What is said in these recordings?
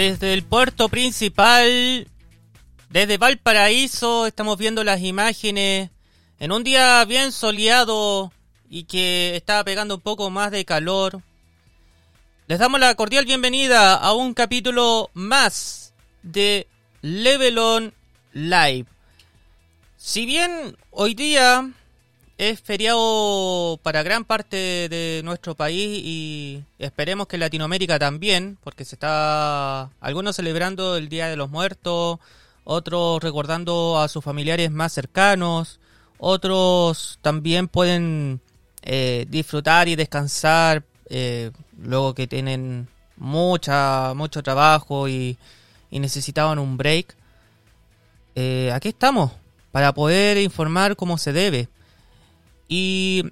Desde el puerto principal, desde Valparaíso, estamos viendo las imágenes en un día bien soleado y que estaba pegando un poco más de calor. Les damos la cordial bienvenida a un capítulo más de Level On Live. Si bien hoy día es feriado para gran parte de nuestro país y esperemos que Latinoamérica también, porque se está algunos celebrando el Día de los Muertos, otros recordando a sus familiares más cercanos, otros también pueden eh, disfrutar y descansar eh, luego que tienen mucha mucho trabajo y, necesitaban un break. Eh, aquí estamos para poder informar como se debe. Y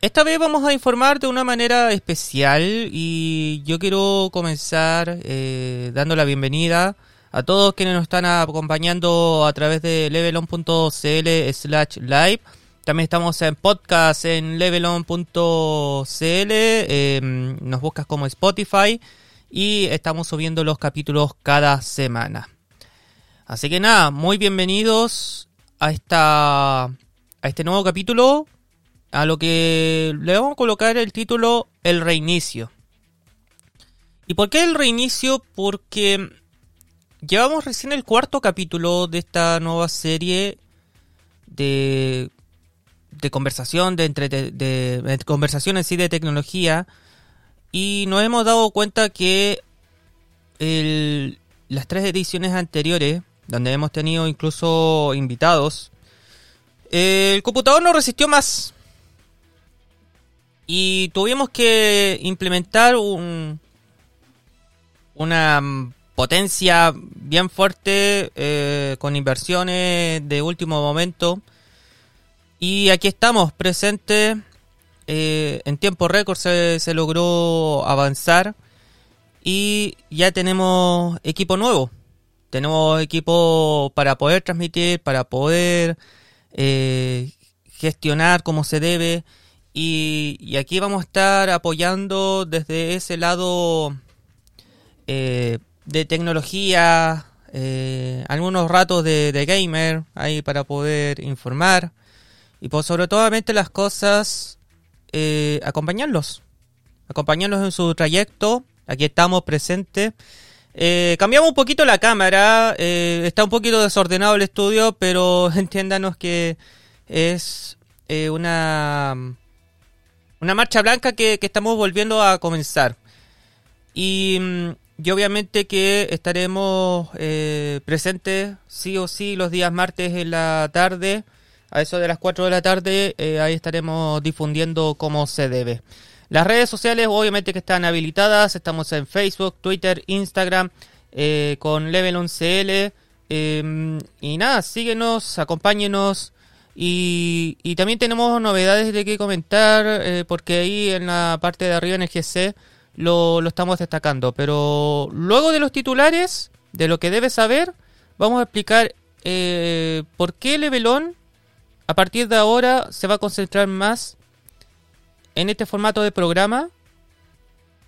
esta vez vamos a informar de una manera especial y yo quiero comenzar eh, dando la bienvenida a todos quienes nos están acompañando a través de levelon.cl slash live. También estamos en podcast en levelon.cl, em, nos buscas como Spotify y estamos subiendo los capítulos cada semana. Así que nada, muy bienvenidos a esta a este nuevo capítulo a lo que le vamos a colocar el título El reinicio. ¿Y por qué el reinicio? Porque llevamos recién el cuarto capítulo de esta nueva serie de, de conversación, de, entre, de, conversación en sí de tecnología. Y nos hemos dado cuenta que las tres ediciones anteriores, donde hemos tenido incluso invitados, el computador no resistió más y tuvimos que implementar un, una potencia bien fuerte eh, con inversiones de último momento. Y aquí estamos presentes. Eh, en tiempo récord se, se, logró avanzar. Y ya tenemos equipo nuevo. Tenemos equipo para poder transmitir, para poder eh, gestionar como se debe y, aquí vamos a estar apoyando desde ese lado eh, de tecnología, eh, algunos ratos de, gamer ahí para poder informar y por sobre todo las cosas eh, acompañarlos, acompañarlos en su trayecto. Aquí estamos presentes. cambiamos un poquito la cámara, está un poquito desordenado el estudio, pero entiéndanos que es una una marcha blanca que, estamos volviendo a comenzar. Y, mm, obviamente que estaremos eh, presentes sí o sí los días martes en la tarde, a eso de las 4 de la tarde, eh, ahí estaremos difundiendo como se debe. Las redes sociales obviamente que están habilitadas, estamos en Facebook, Twitter, Instagram, eh, con Level 11L. Em, y nada, síguenos, acompáñenos, y, también tenemos novedades de que comentar, eh, porque ahí en la parte de arriba en el GC lo, estamos destacando. Pero luego de los titulares, de lo que debes saber, vamos a explicar eh, por qué Levelón a partir de ahora se va a concentrar más en este formato de programa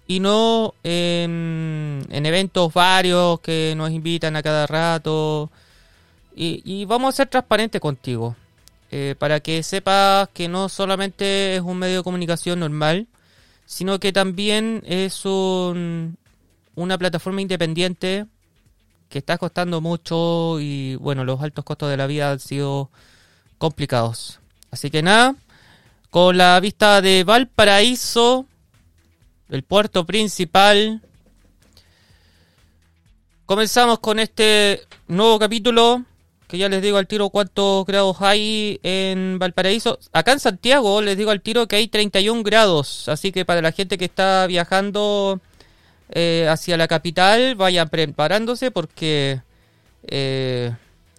y no en, en eventos varios que nos invitan a cada rato. Y, y vamos a ser transparentes contigo. Eh, para que sepas que no solamente es un medio de comunicación normal, sino que también es un, una plataforma independiente que está costando mucho y bueno, los altos costos de la vida han sido complicados. Así que nada, con la vista de Valparaíso, el puerto principal, comenzamos con este nuevo capítulo que ya les digo al tiro cuántos grados hay en Valparaíso. Acá en Santiago les digo al tiro que hay 31 grados, así que para la gente que está viajando eh, hacia la capital, vayan preparándose porque eh,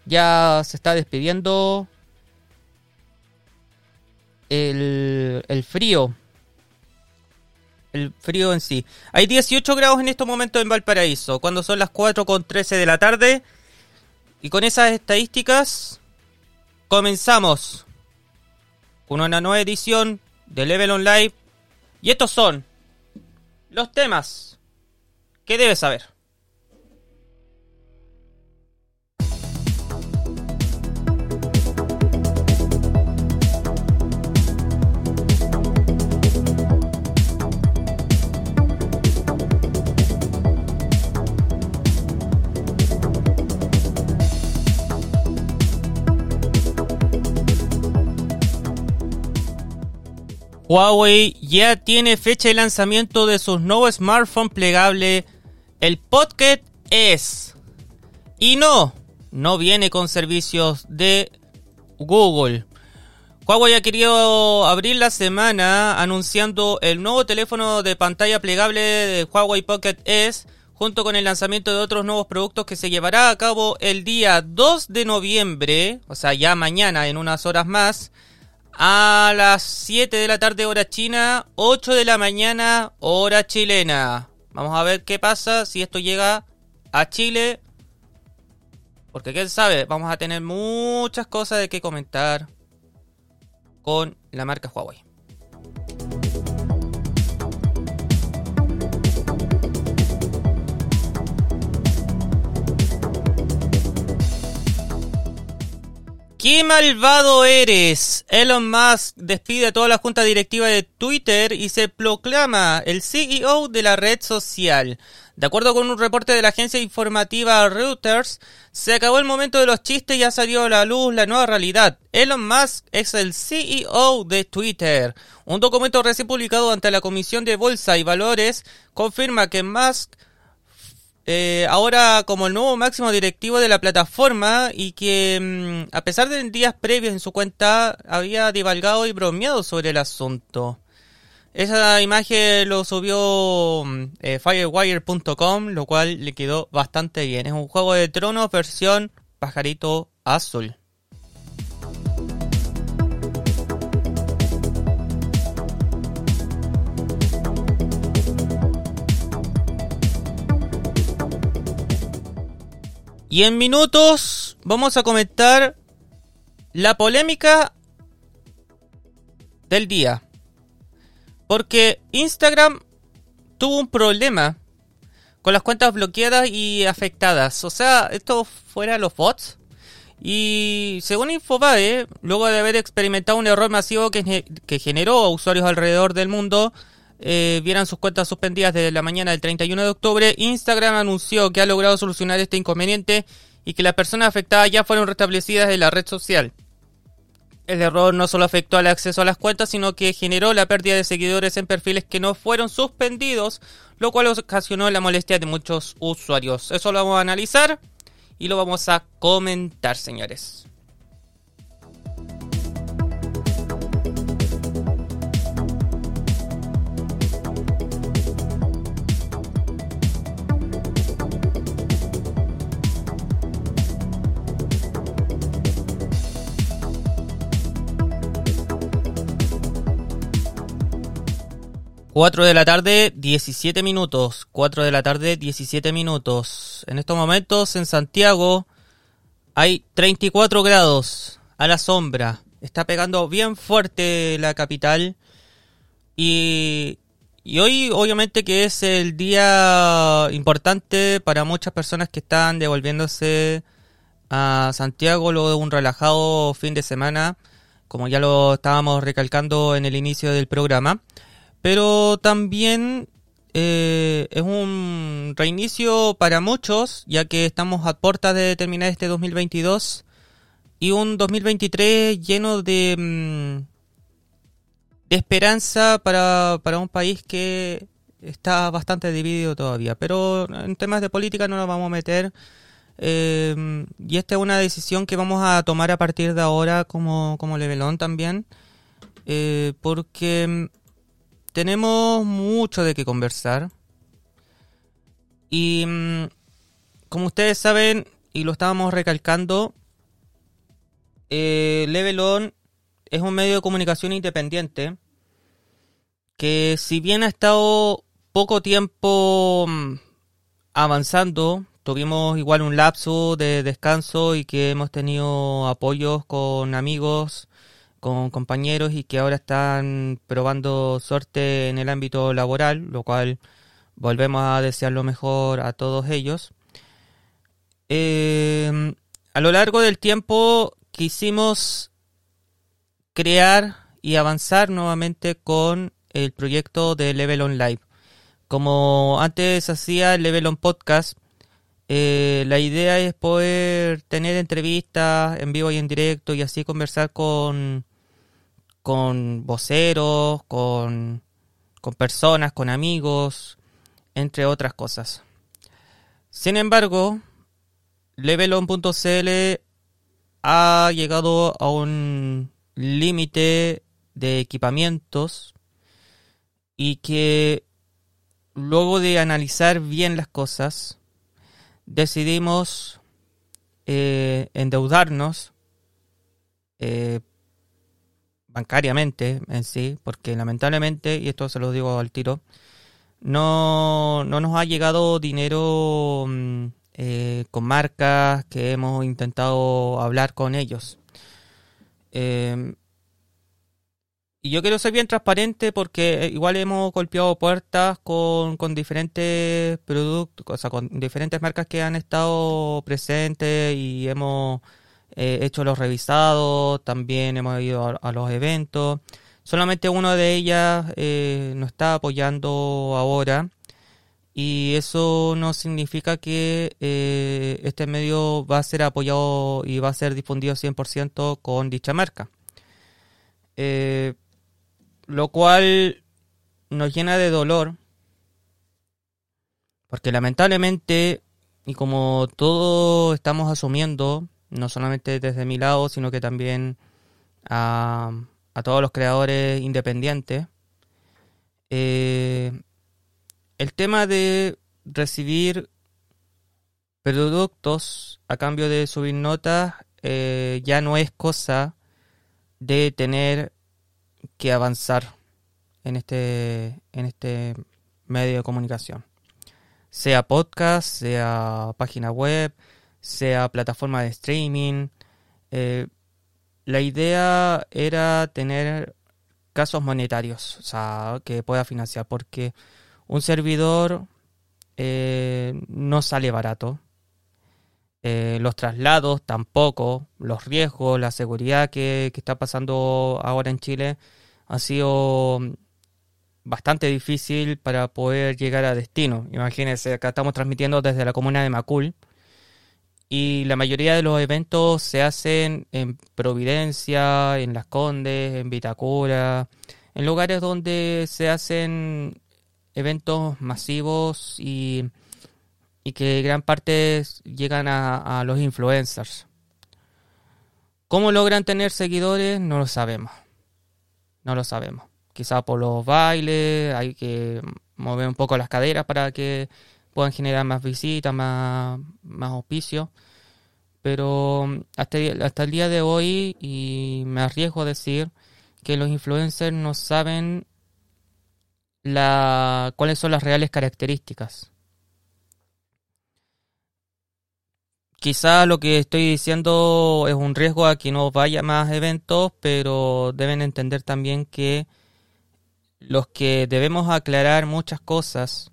ya se está despidiendo el, frío. El frío en sí. Hay 18 grados en estos momentos en Valparaíso, cuando son las 4 con 13 de la tarde. Y con esas estadísticas comenzamos con una nueva edición de Level On Live. Y estos son los temas que debes saber. Huawei ya tiene fecha de lanzamiento de su nuevo smartphone plegable, el Pocket S. Y no, no viene con servicios de Google. Huawei ha querido abrir la semana anunciando el nuevo teléfono de pantalla plegable de Huawei Pocket S junto con el lanzamiento de otros nuevos productos que se llevará a cabo el día 2 de noviembre, o sea, ya mañana en unas horas más, a las 7 de la tarde hora china, 8 de la mañana hora chilena. Vamos a ver qué pasa si esto llega a Chile. Porque quién sabe, vamos a tener muchas cosas de que comentar con la marca Huawei. ¡Qué malvado eres! Elon Musk despide a toda la junta directiva de Twitter y se proclama el CEO de la red social. De acuerdo con un reporte de la agencia informativa Reuters, se acabó el momento de los chistes y ha salido a la luz la nueva realidad. Elon Musk es el CEO de Twitter. Un documento recién publicado ante la Comisión de Bolsa y Valores confirma que Musk eh, ahora como el nuevo máximo directivo de la plataforma y que mm, a pesar de días previos en su cuenta había divalgado y bromeado sobre el asunto. Esa imagen lo subió mm, eh, Firewire.com, lo cual le quedó bastante bien. Es un juego de tronos versión pajarito azul. Y en minutos vamos a comentar la polémica del día. Porque Instagram tuvo un problema con las cuentas bloqueadas y afectadas. O sea, esto fuera los bots. Y según Infobae, luego de haber experimentado un error masivo que, generó a usuarios alrededor del mundo, eh, vieran sus cuentas suspendidas desde la mañana del 31 de octubre, Instagram anunció que ha logrado solucionar este inconveniente y que las personas afectadas ya fueron restablecidas en la red social. El error no solo afectó al acceso a las cuentas, sino que generó la pérdida de seguidores en perfiles que no fueron suspendidos, lo cual ocasionó la molestia de muchos usuarios. Eso lo vamos a analizar y lo vamos a comentar, señores. 4 de la tarde, 17 minutos. 4 de la tarde, 17 minutos. En estos momentos en Santiago hay 34 grados a la sombra. Está pegando bien fuerte la capital. Y, y hoy obviamente que es el día importante para muchas personas que están devolviéndose a Santiago luego de un relajado fin de semana, como ya lo estábamos recalcando en el inicio del programa. Pero también eh, es un reinicio para muchos, ya que estamos a puertas de terminar este 2022 y un 2023 lleno de, mm, de esperanza para, para un país que está bastante dividido todavía. Pero en temas de política no nos vamos a meter. Eh, y esta es una decisión que vamos a tomar a partir de ahora como, como Levelón también. Eh, porque tenemos mucho de qué conversar. Y mm, como ustedes saben, y lo estábamos recalcando, eh, Level es un medio de comunicación independiente que si bien ha estado poco tiempo mm, avanzando, tuvimos igual un lapso de descanso y que hemos tenido apoyos con amigos con compañeros y que ahora están probando suerte en el ámbito laboral, lo cual volvemos a desear lo mejor a todos ellos. Eh, a lo largo del tiempo quisimos crear y avanzar nuevamente con el proyecto de Level On Live. Como antes hacía el Level On Podcast, eh, la idea es poder tener entrevistas en vivo y en directo y así conversar con, con voceros, con, con personas, con amigos, entre otras cosas. Sin embargo, Levelon.cl ha llegado a un límite de equipamientos y que luego de analizar bien las cosas, decidimos eh, endeudarnos eh, bancariamente en sí, porque lamentablemente, y esto se lo digo al tiro, no, no nos ha llegado dinero mm, eh, con marcas que hemos intentado hablar con ellos. Em, y yo quiero ser bien transparente porque igual hemos golpeado puertas con, con diferentes productos, o sea, con diferentes marcas que han estado presentes y hemos eh, hecho los revisados, también hemos ido a, los eventos. Solamente una de ellas eh, nos está apoyando ahora y eso no significa que eh, este medio va a ser apoyado y va a ser difundido 100% con dicha marca. Eh, lo cual nos llena de dolor porque lamentablemente y como todos estamos asumiendo no solamente desde mi lado, sino que también a, todos los creadores independientes. Eh, el tema de recibir productos a cambio de subir notas eh, ya no es cosa de tener que avanzar en este, en este medio de comunicación. Sea podcast, sea página web, sea plataforma de streaming. Eh, la idea era tener casos monetarios, o sea, que pueda financiar, porque un servidor eh, no sale barato. Eh, los traslados tampoco, los riesgos, la seguridad que, que, está pasando ahora en Chile ha sido bastante difícil para poder llegar a destino. Imagínense, acá estamos transmitiendo desde la comuna de Macul, y la mayoría de los eventos se hacen en Providencia, en Las Condes, en Vitacura, en lugares donde se hacen eventos masivos y, y que gran parte llegan a, a los influencers. ¿Cómo logran tener seguidores? No lo sabemos. No lo sabemos. Quizá por los bailes, hay que mover un poco las caderas para que puedan generar más visitas, más, más auspicios. Pero mm, hasta, hasta el día de hoy, y me arriesgo a decir que los influencers no saben la, cuáles son las reales características. Quizá lo que estoy diciendo es un riesgo a que no vaya más eventos, pero deben entender también que los que debemos aclarar muchas cosas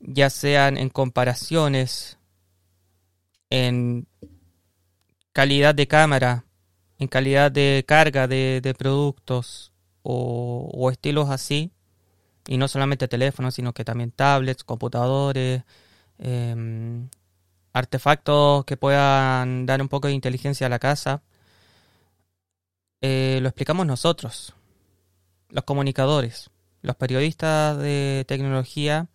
ya sean en comparaciones, en calidad de cámara, en calidad de carga de, productos o, estilos así, y no solamente teléfonos, sino que también tablets, computadores, em, artefactos que puedan dar un poco de inteligencia a la casa, eh, lo explicamos nosotros, los comunicadores, los periodistas de tecnología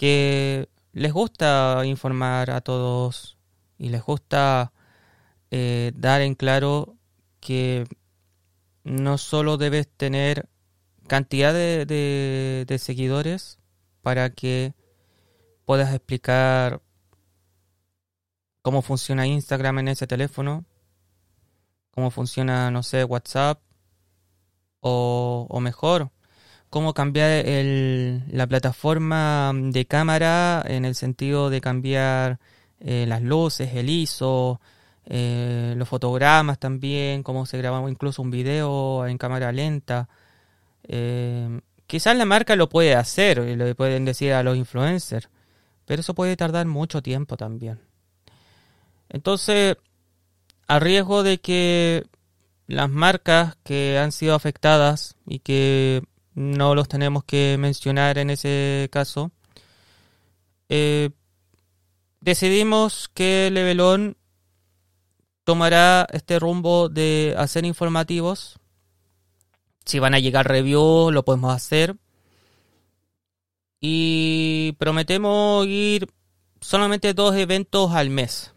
que les gusta informar a todos y les gusta eh, dar en claro que no solo debes tener cantidad de, de, seguidores para que puedas explicar cómo funciona Instagram en ese teléfono, cómo funciona, no sé, WhatsApp, o, o mejor, cómo cambiar la plataforma de cámara en el sentido de cambiar eh, las luces, el ISO, eh, los fotogramas también, cómo se graba incluso un video en cámara lenta. Eh, quizás la marca lo puede hacer, y le pueden decir a los influencers, pero eso puede tardar mucho tiempo también. Entonces, a riesgo de que las marcas que han sido afectadas y que no los tenemos que mencionar en ese caso. Eh, decidimos que Levelón tomará este rumbo de hacer informativos Si van a llegar reviews, lo podemos hacer. Y prometemos ir solamente dos eventos al mes.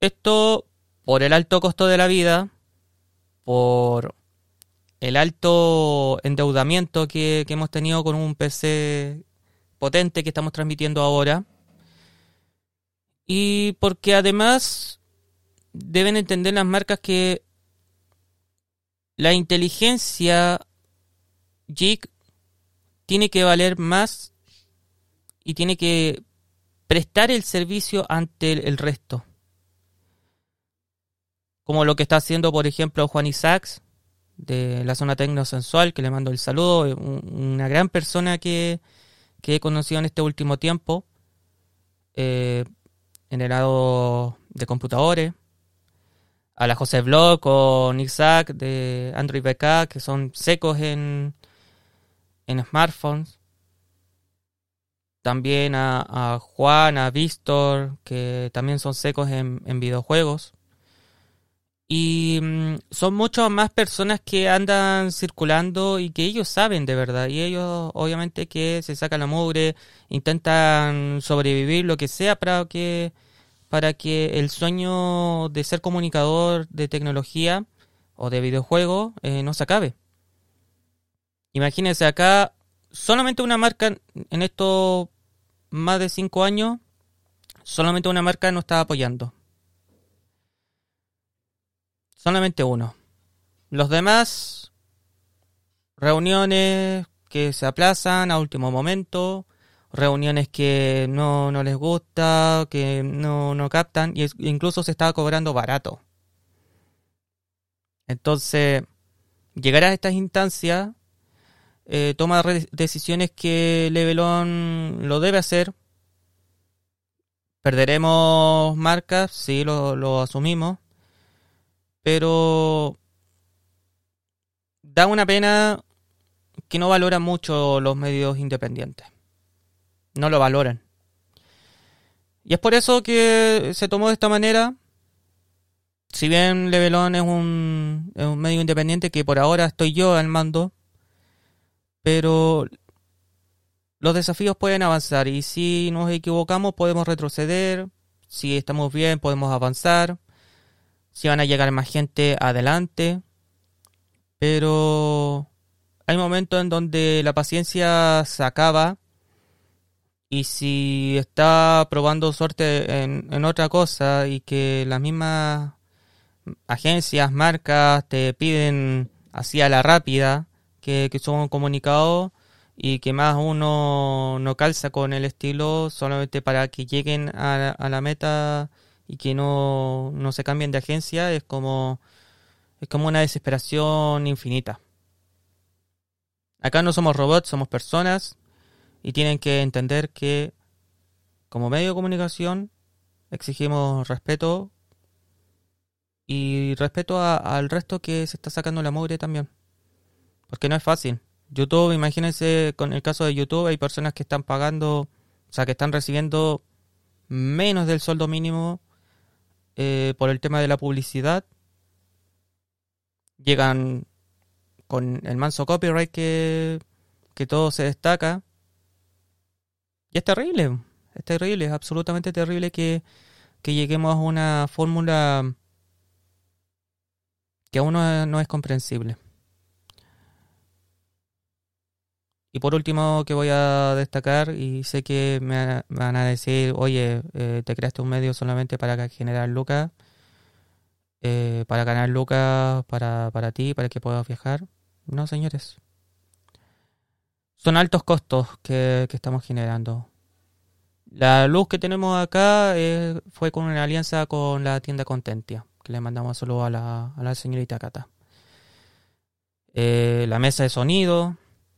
Esto por el alto costo de la vida, por el alto endeudamiento que, hemos tenido con un PC potente que estamos transmitiendo ahora. Y porque además deben entender las marcas que la inteligencia JIC tiene que valer más y tiene que prestar el servicio ante el, resto. Como lo que está haciendo, por ejemplo, Juan Isaacs, de la zona tecnosensual, que le mando el saludo, una gran persona que, he conocido en este último tiempo, eh, en el lado de computadores, a la José Blog con Isaac de Android BK, que son secos en, en smartphones. También a, Juan, a Víctor, que también son secos en, en videojuegos. Y mm, son muchas más personas que andan circulando y que ellos saben de verdad. Y ellos obviamente que se sacan la mugre, intentan sobrevivir lo que sea para que, para que el sueño de ser comunicador de tecnología o de videojuego eh, no se acabe. Imagínense acá, solamente una marca en estos más de cinco años, solamente una marca nos está apoyando. Solamente uno. Los demás, reuniones que se aplazan a último momento, reuniones que no, no les gusta, que no, no captan, y incluso se está cobrando barato. Entonces, llegar a estas instancias eh, toma decisiones que Levelon lo debe hacer. Perderemos marcas, sí, lo, lo asumimos pero da una pena que no valoran mucho los medios independientes. No lo valoran. Y es por eso que se tomó de esta manera. Si bien Levelon es un, es un medio independiente que por ahora estoy yo al mando, pero los desafíos pueden avanzar y si nos equivocamos podemos retroceder, si estamos bien podemos avanzar si van a llegar más gente adelante, pero hay momentos en donde la paciencia se acaba y si está probando suerte en, otra cosa y que las mismas agencias, marcas te piden así a la rápida que, que son comunicados y que más uno no calza con el estilo solamente para que lleguen a la meta y que no, no se cambien de agencia es como, es como una desesperación infinita. Acá no somos robots, somos personas y tienen que entender que como medio de comunicación exigimos respeto y respeto al resto que se está sacando la mugre también. Porque no es fácil. YouTube, imagínense con el caso de YouTube, hay personas que están pagando, o sea, que están recibiendo menos del sueldo mínimo eh, por el tema de la publicidad. Llegan con el manso copyright que, que todo se destaca. Y es terrible, es terrible, es absolutamente terrible que, que lleguemos a una fórmula que aún no es comprensible. Y por último, que voy a destacar, y sé que me van a decir, oye, eh, te creaste un medio solamente para generar lucas, eh, para ganar lucas para, para ti, para que puedas viajar. No, señores. Son altos costos que, estamos generando. La luz que tenemos acá eh, fue con una alianza con la tienda Contentia, que le mandamos solo a la, a la señorita Cata. la mesa de sonido,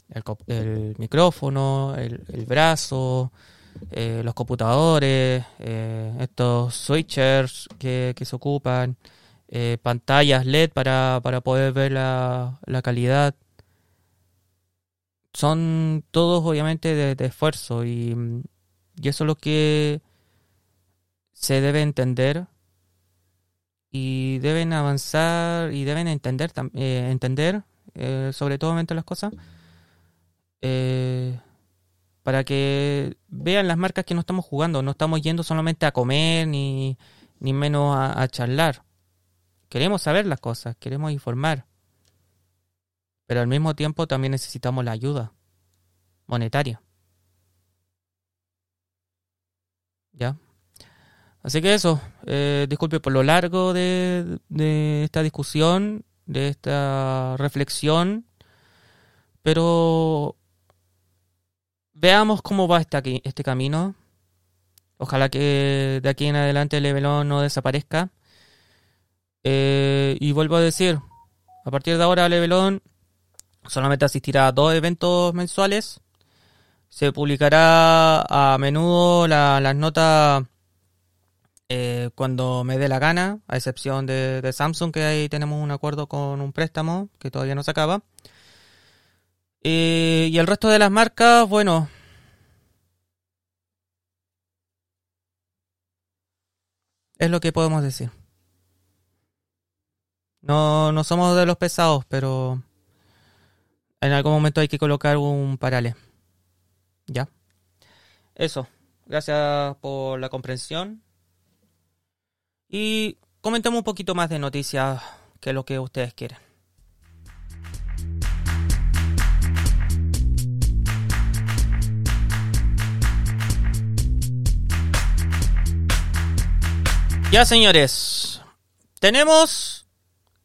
el, micrófono, el, brazo, eh, los computadores, eh, estos switchers que, se ocupan, eh, pantallas LED para, para poder ver la, la, calidad. Son todos obviamente de, esfuerzo y, y, eso es lo que se debe entender y deben avanzar y deben entender, entender sobre todo las cosas, eh, para que vean las marcas que no estamos jugando, no estamos yendo solamente a comer ni, ni menos a, charlar. Queremos saber las cosas, queremos informar, pero al mismo tiempo también necesitamos la ayuda monetaria. ¿Ya? Así que eso, eh, disculpe por lo largo de, de, esta discusión, de esta reflexión, pero veamos cómo va este, este camino. Ojalá que de aquí en adelante el Levelón no desaparezca. Eh, y vuelvo a decir, a partir de ahora Levelón solamente asistirá a dos eventos mensuales. Se publicará a menudo las notas eh, cuando me dé la gana, a excepción de, Samsung, que ahí tenemos un acuerdo con un préstamo que todavía no se acaba. Y el resto de las marcas, bueno. Es lo que podemos decir. No, no somos de los pesados, pero en algún momento hay que colocar un paralelo. ¿Ya? Eso. Gracias por la comprensión. Y comentemos un poquito más de noticias que lo que ustedes quieren. Ya señores, tenemos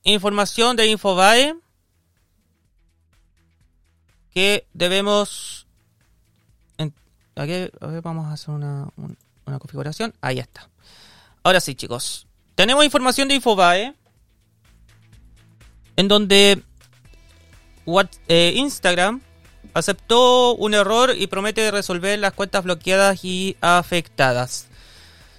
información de Infobae que debemos... Aquí, vamos a hacer una, una configuración. Ahí está. Ahora sí, chicos. Tenemos información de Infobae. En donde eh, Instagram aceptó un error y promete resolver las cuentas bloqueadas y afectadas.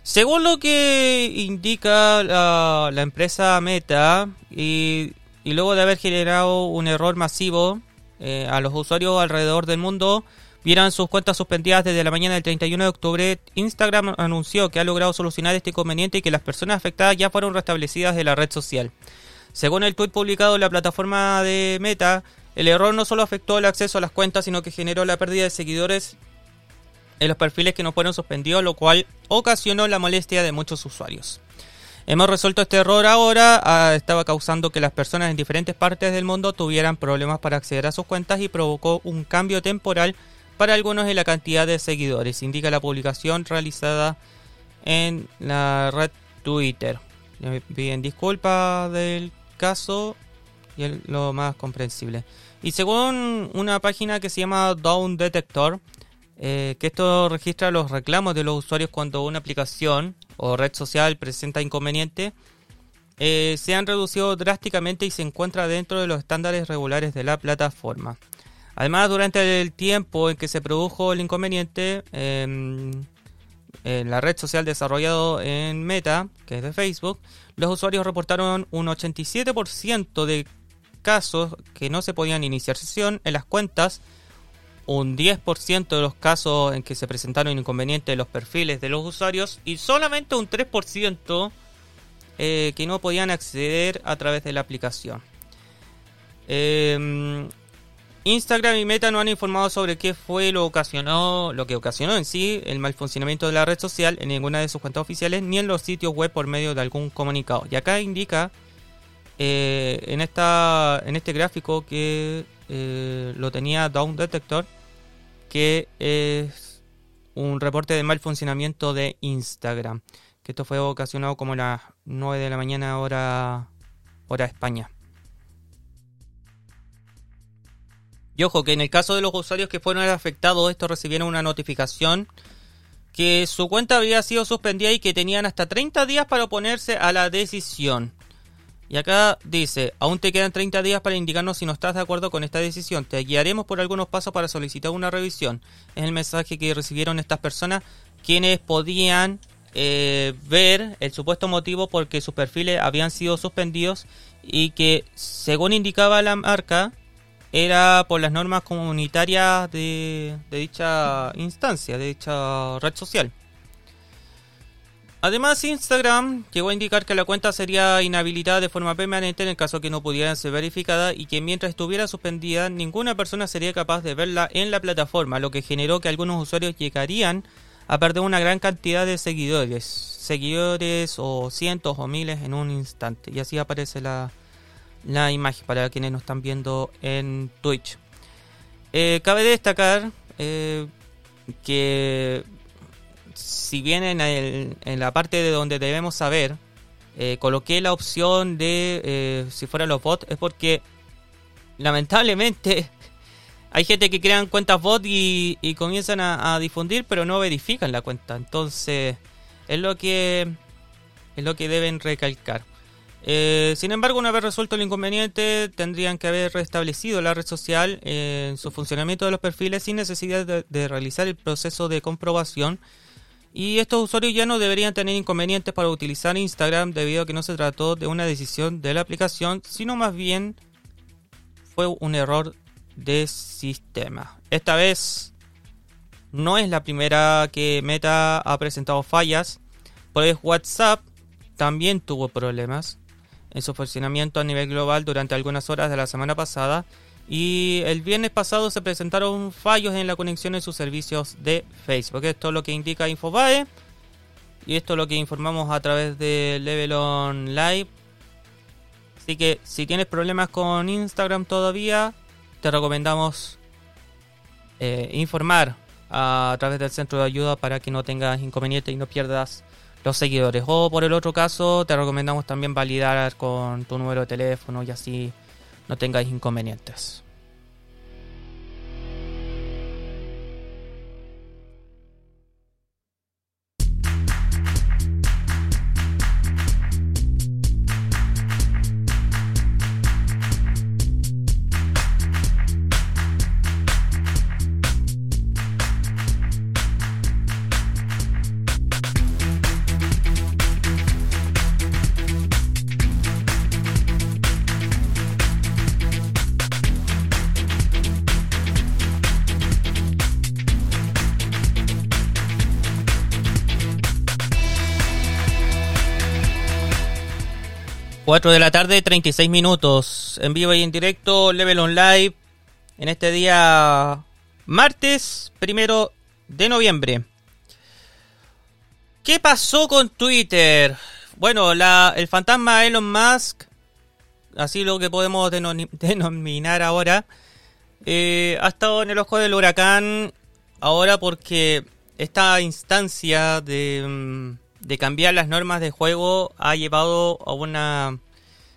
Según lo que indica la, empresa Meta, y, luego de haber generado un error masivo eh, a los usuarios alrededor del mundo, vieran sus cuentas suspendidas desde la mañana del 31 de octubre, Instagram anunció que ha logrado solucionar este inconveniente y que las personas afectadas ya fueron restablecidas de la red social. Según el tweet publicado en la plataforma de Meta, el error no solo afectó el acceso a las cuentas, sino que generó la pérdida de seguidores en los perfiles que no fueron suspendidos, lo cual ocasionó la molestia de muchos usuarios. Hemos resuelto este error ahora, ah, estaba causando que las personas en diferentes partes del mundo tuvieran problemas para acceder a sus cuentas y provocó un cambio temporal para algunos en la cantidad de seguidores, indica la publicación realizada en la red Twitter. Bien, disculpa del caso y lo más comprensible. Y según una página que se llama Down Detector, eh, que esto registra los reclamos de los usuarios cuando una aplicación o red social presenta inconveniente, eh, se han reducido drásticamente y se encuentra dentro de los estándares regulares de la plataforma. Además, durante el tiempo en que se produjo el inconveniente, em, en la red social desarrollado en Meta, que es de Facebook, los usuarios reportaron un 87% de casos que no se podían iniciar sesión en las cuentas, un 10% de los casos en que se presentaron inconvenientes en los perfiles de los usuarios y solamente un 3% eh, que no podían acceder a través de la aplicación. Eh, Instagram y Meta no han informado sobre qué fue lo ocasionó, lo que ocasionó en sí el mal funcionamiento de la red social en ninguna de sus cuentas oficiales ni en los sitios web por medio de algún comunicado. Y acá indica eh, en esta en este gráfico que eh, lo tenía Down Detector que es un reporte de mal funcionamiento de Instagram. Que esto fue ocasionado como a las 9 de la mañana hora hora España. Y ojo, que en el caso de los usuarios que fueron afectados, estos recibieron una notificación que su cuenta había sido suspendida y que tenían hasta 30 días para oponerse a la decisión. Y acá dice, aún te quedan 30 días para indicarnos si no estás de acuerdo con esta decisión. Te guiaremos por algunos pasos para solicitar una revisión. Es el mensaje que recibieron estas personas, quienes podían eh, ver el supuesto motivo por que sus perfiles habían sido suspendidos y que, según indicaba la marca, era por las normas comunitarias de, dicha instancia, de dicha red social. Además, Instagram llegó a indicar que la cuenta sería inhabilitada de forma permanente en el caso que no pudiera ser verificada y que mientras estuviera suspendida ninguna persona sería capaz de verla en la plataforma, lo que generó que algunos usuarios llegarían a perder una gran cantidad de seguidores, seguidores o cientos o miles en un instante. Y así aparece la, la imagen para quienes nos están viendo en Twitch. Eh, cabe destacar eh, que si bien en, la parte de donde debemos saber, eh, coloqué la opción de eh, si fueran los bots, es porque lamentablemente hay gente que crean cuentas bot y, comienzan a, difundir, pero no verifican la cuenta. Entonces, es lo que es lo que deben recalcar. Eh, sin embargo, una vez resuelto el inconveniente, tendrían que haber restablecido la red social en su funcionamiento de los perfiles sin necesidad de realizar el proceso de comprobación y estos usuarios ya no deberían tener inconvenientes para utilizar Instagram debido a que no se trató de una decisión de la aplicación, sino más bien fue un error de sistema. Esta vez no es la primera que Meta ha presentado fallas, pues WhatsApp también tuvo problemas en su funcionamiento a nivel global durante algunas horas de la semana pasada y el viernes pasado se presentaron fallos en la conexión de sus servicios de Facebook. Esto es lo que indica Infobae. Y esto es lo que informamos a través de Level On Live. Así que si tienes problemas con Instagram todavía, te recomendamos eh, informar a, través del centro de ayuda para que no tengas inconvenientes y no pierdas los seguidores. O por el otro caso, te recomendamos también validar con tu número de teléfono y así no tengáis inconvenientes. 4 de la tarde, 36 minutos. En vivo y en directo, Level On Live. En este día, martes primero de noviembre. ¿Qué pasó con Twitter? Bueno, la, el fantasma Elon Musk, así lo que podemos denominar ahora, eh, ha estado en el ojo del huracán ahora porque esta instancia de, mm, de cambiar las normas de juego ha llevado a una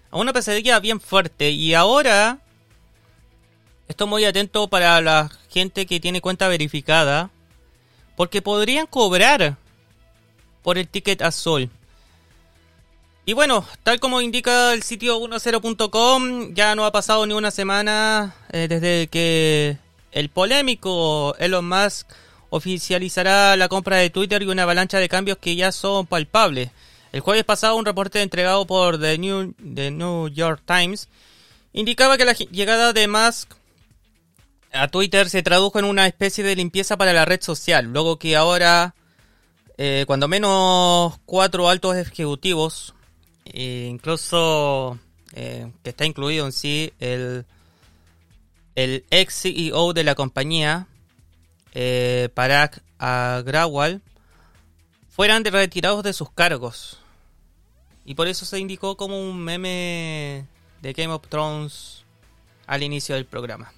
a una pesadilla bien fuerte. Y ahora estoy muy atento para la gente que tiene cuenta verificada. Porque podrían cobrar por el ticket azul. Y bueno, tal como indica el sitio 10.com, ya no ha pasado ni una semana eh, desde que el polémico Elon Musk oficializará la compra de Twitter y una avalancha de cambios que ya son palpables. El jueves pasado, un reporte entregado por The New, New York Times indicaba que la llegada de Musk a Twitter se tradujo en una especie de limpieza para la red social, luego que ahora, eh, cuando menos cuatro altos ejecutivos, e incluso eh, que está incluido en sí el, el ex CEO de la compañía, eh, Parag Agrawal, fueran retirados de sus cargos. Y por eso se indicó como un meme de Game of Thrones al inicio del programa.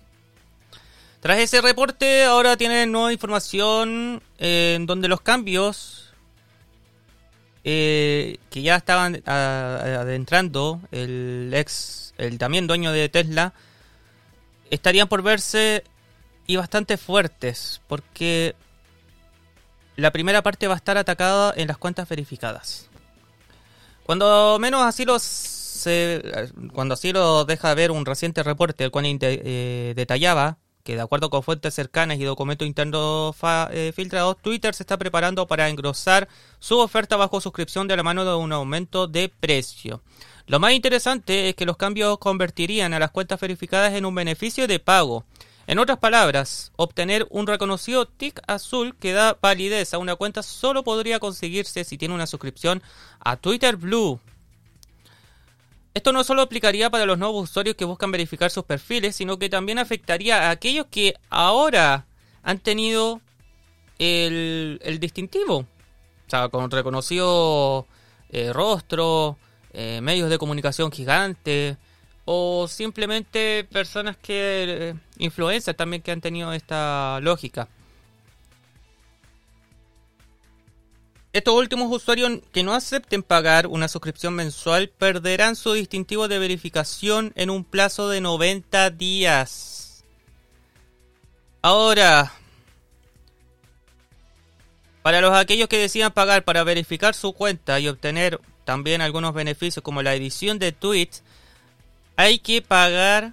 Tras ese reporte, ahora tienen nueva información eh, en donde los cambios eh, que ya estaban adentrando el ex, el también dueño de Tesla, estarían por verse y bastante fuertes, porque la primera parte va a estar atacada en las cuentas verificadas. Cuando menos así los cuando así lo deja ver un reciente reporte el cual eh, detallaba que de acuerdo con fuentes cercanas y documentos internos eh, filtrados, Twitter se está preparando para engrosar su oferta bajo suscripción de la mano de un aumento de precio. Lo más interesante es que los cambios convertirían a las cuentas verificadas en un beneficio de pago En otras palabras, obtener un reconocido tick azul que da validez a una cuenta solo podría conseguirse si tiene una suscripción a Twitter Blue. Esto no solo aplicaría para los nuevos usuarios que buscan verificar sus perfiles, sino que también afectaría a aquellos que ahora han tenido el, distintivo. O sea, con reconocido eh, rostro, eh, medios de comunicación gigantes, o simplemente personas que, eh, influencers también que han tenido esta lógica. Estos últimos usuarios que no acepten pagar una suscripción mensual perderán su distintivo de verificación en un plazo de 90 días. Ahora, para los aquellos que decidan pagar para verificar su cuenta y obtener también algunos beneficios como la edición de tweets, hay que pagar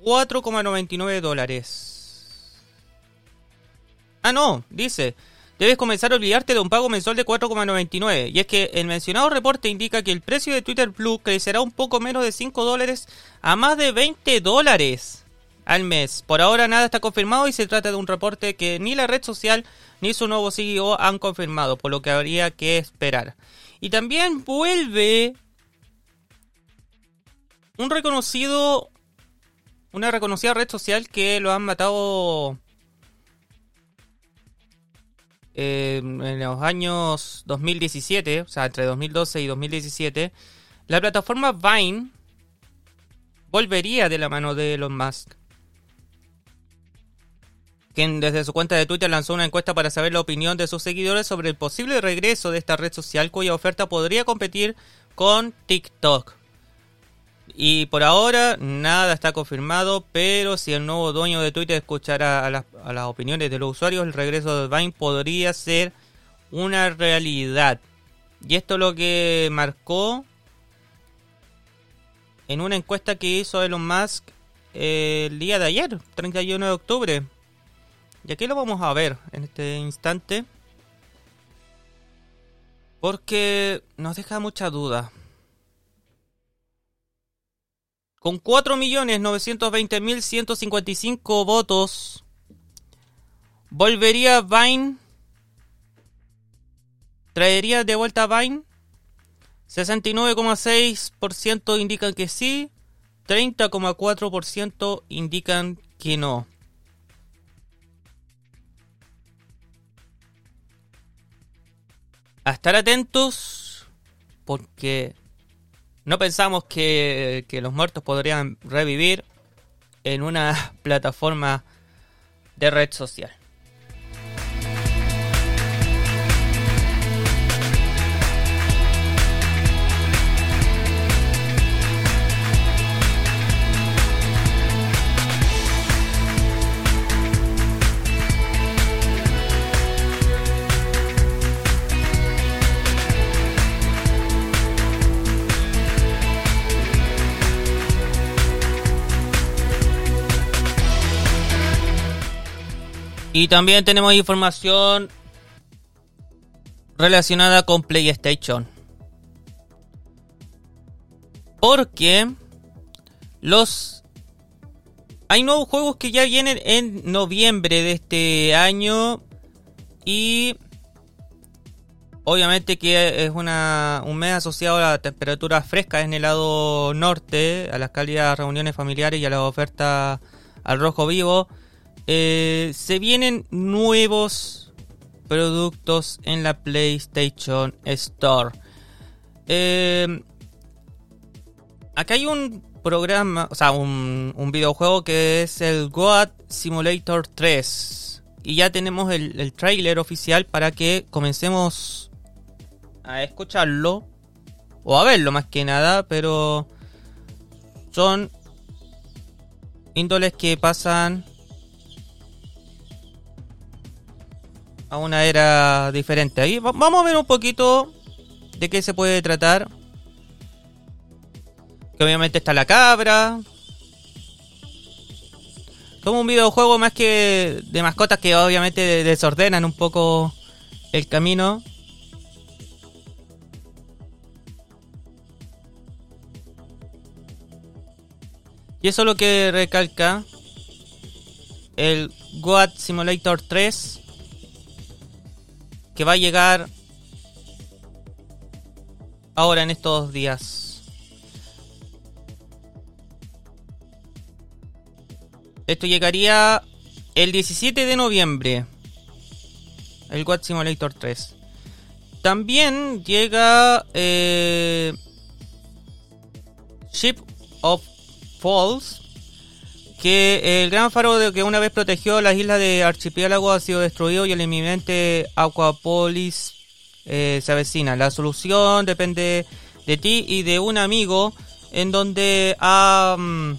4,99 dólares. Ah, no, dice, debes comenzar a olvidarte de un pago mensual de 4,99. Y es que el mencionado reporte indica que el precio de Twitter Blue crecerá un poco menos de 5 dólares a más de 20 dólares al mes. Por ahora nada está confirmado y se trata de un reporte que ni la red social ni su nuevo CEO han confirmado, por lo que habría que esperar. Y también vuelve un reconocido, una reconocida red social que lo han matado eh, en los años 2017, o sea, entre 2012 y 2017, la plataforma Vine volvería de la mano de Elon Musk. Quien desde su cuenta de Twitter lanzó una encuesta para saber la opinión de sus seguidores sobre el posible regreso de esta red social cuya oferta podría competir con TikTok. Y por ahora nada está confirmado, pero si el nuevo dueño de Twitter escuchara a las, opiniones de los usuarios, el regreso de Vine podría ser una realidad. Y esto es lo que marcó en una encuesta que hizo Elon Musk el día de ayer, 31 de octubre. Y aquí lo vamos a ver en este instante. Porque nos deja mucha duda. Con 4.920.155 votos, ¿volvería Vine? ¿Traería de vuelta Vine? 69,6% indican que sí, 30,4% indican que no. A estar atentos porque no pensamos que, los muertos podrían revivir en una plataforma de red social. Y también tenemos información relacionada con PlayStation. Porque los hay nuevos juegos que ya vienen en noviembre de este año y obviamente que es una, un mes asociado a la temperatura fresca en el lado norte, a las cálidas reuniones familiares y a la oferta al rojo vivo. Eh, se vienen nuevos productos en la PlayStation Store. Eh, acá hay un programa, o sea, un, videojuego que es el Goat Simulator 3. Y ya tenemos el, el trailer oficial para que comencemos a escucharlo. O a verlo más que nada, pero son índoles que pasan a una era diferente. Ahí vamos a ver un poquito de qué se puede tratar. Que obviamente está la cabra. Como un videojuego más que de mascotas que obviamente desordenan un poco el camino. Y eso es lo que recalca el Goat Simulator 3 que va a llegar ahora en estos días. Esto llegaría el 17 de noviembre. El Goat Simulator 3. También llega eh, Ship of Falls, que el gran faro que una vez protegió las islas de archipiélago ha sido destruido y el inminente Aquapolis eh, se avecina. La solución depende de ti y de un amigo en donde a, mm,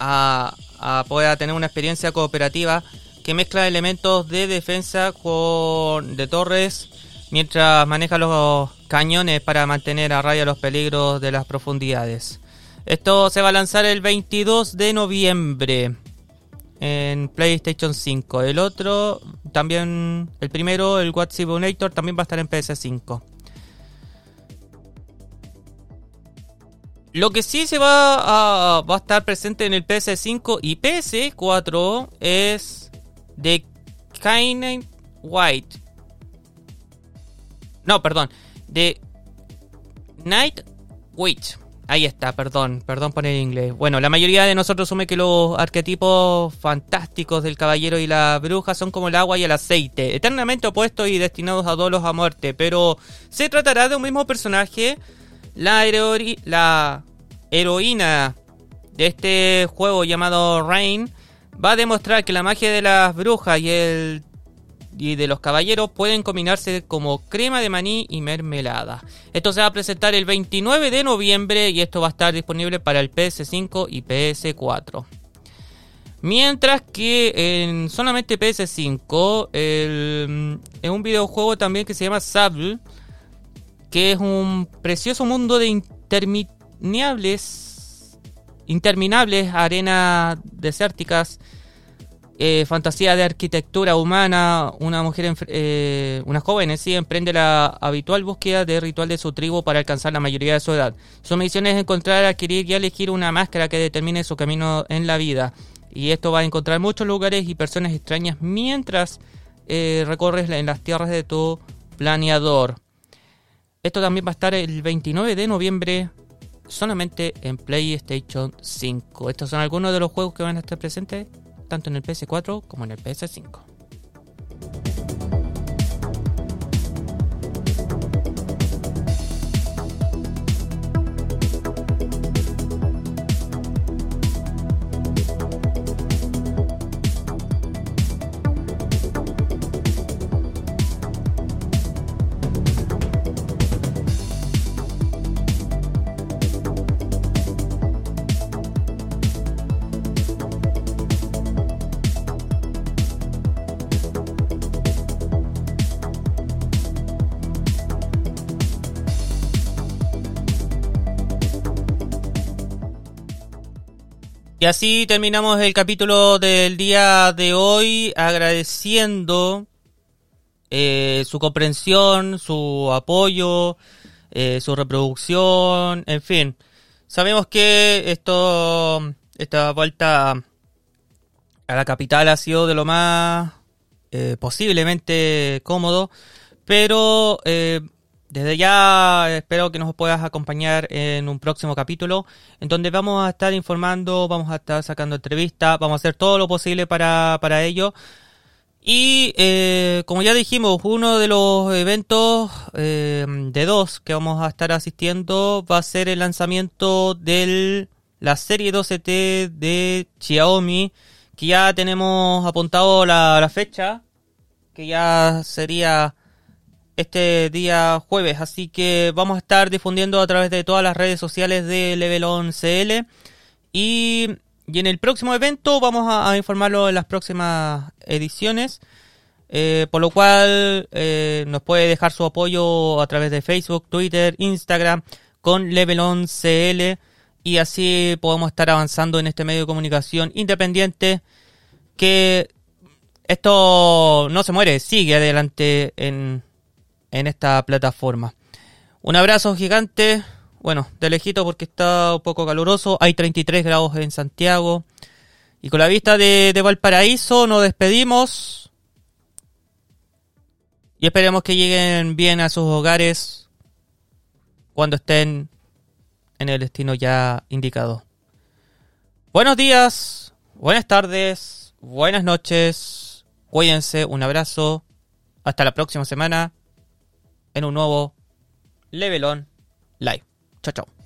a, a pueda tener una experiencia cooperativa que mezcla elementos de defensa con de torres mientras maneja los cañones para mantener a raya los peligros de las profundidades. Esto se va a lanzar el 22 de noviembre en PlayStation 5. El otro, también, el primero, el What Simulator, también va a estar en PS5. Lo que sí se va a, va a estar presente en el PS5 y PS4 es The Kind White. No, perdón. The Night Witch. Ahí está, perdón, perdón por el inglés. Bueno, la mayoría de nosotros asume que los arquetipos fantásticos del caballero y la bruja son como el agua y el aceite, eternamente opuestos y destinados a dolos a muerte, pero se tratará de un mismo personaje. La, la heroína de este juego llamado Rain va a demostrar que la magia de las brujas y el y de los caballeros pueden combinarse como crema de maní y mermelada. Esto se va a presentar el 29 de noviembre y esto va a estar disponible para el PS5 y PS4. Mientras que en solamente PS5, el, en un videojuego también que se llama Sable, que es un precioso mundo de interminables, interminables arenas desérticas eh, fantasía de arquitectura humana, una mujer, eh, una joven sí, emprende la habitual búsqueda de ritual de su tribu para alcanzar la mayoría de su edad. Su misión es encontrar, adquirir y elegir una máscara que determine su camino en la vida. Y esto va a encontrar muchos lugares y personas extrañas mientras eh, recorres en las tierras de tu planeador. Esto también va a estar el 29 de noviembre solamente en PlayStation 5. Estos son algunos de los juegos que van a estar presentes tanto en el PS4 como en el PS5. Y así terminamos el capítulo del día de hoy agradeciendo eh, su comprensión, su apoyo, eh, su reproducción, en fin. Sabemos que esto, esta vuelta a la capital ha sido de lo más eh, posiblemente cómodo, pero desde ya espero que nos puedas acompañar en un próximo capítulo en donde vamos a estar informando, vamos a estar sacando entrevistas, vamos a hacer todo lo posible para, para ello. Y eh, como ya dijimos, uno de los eventos eh, de dos que vamos a estar asistiendo va a ser el lanzamiento de la serie 12T de Xiaomi, que ya tenemos apuntado la, la fecha, que ya sería este día jueves. Así que vamos a estar difundiendo a través de todas las redes sociales de Level 11L. Y, y en el próximo evento vamos a, informarlo en las próximas ediciones. Eh, por lo cual eh, nos puede dejar su apoyo a través de Facebook, Twitter, Instagram con Level 11L y así podemos estar avanzando en este medio de comunicación independiente que esto no se muere, sigue adelante en, en esta plataforma. Un abrazo gigante, bueno, de lejito porque está un poco caluroso, hay 33 grados en Santiago Y con la vista de, de Valparaíso nos despedimos. Y esperemos que lleguen bien a sus hogares cuando estén en el destino ya indicado. Buenos días, buenas tardes, buenas noches. Cuídense, un abrazo. Hasta la próxima semana en un nuevo Levelon Live. Chao, chao.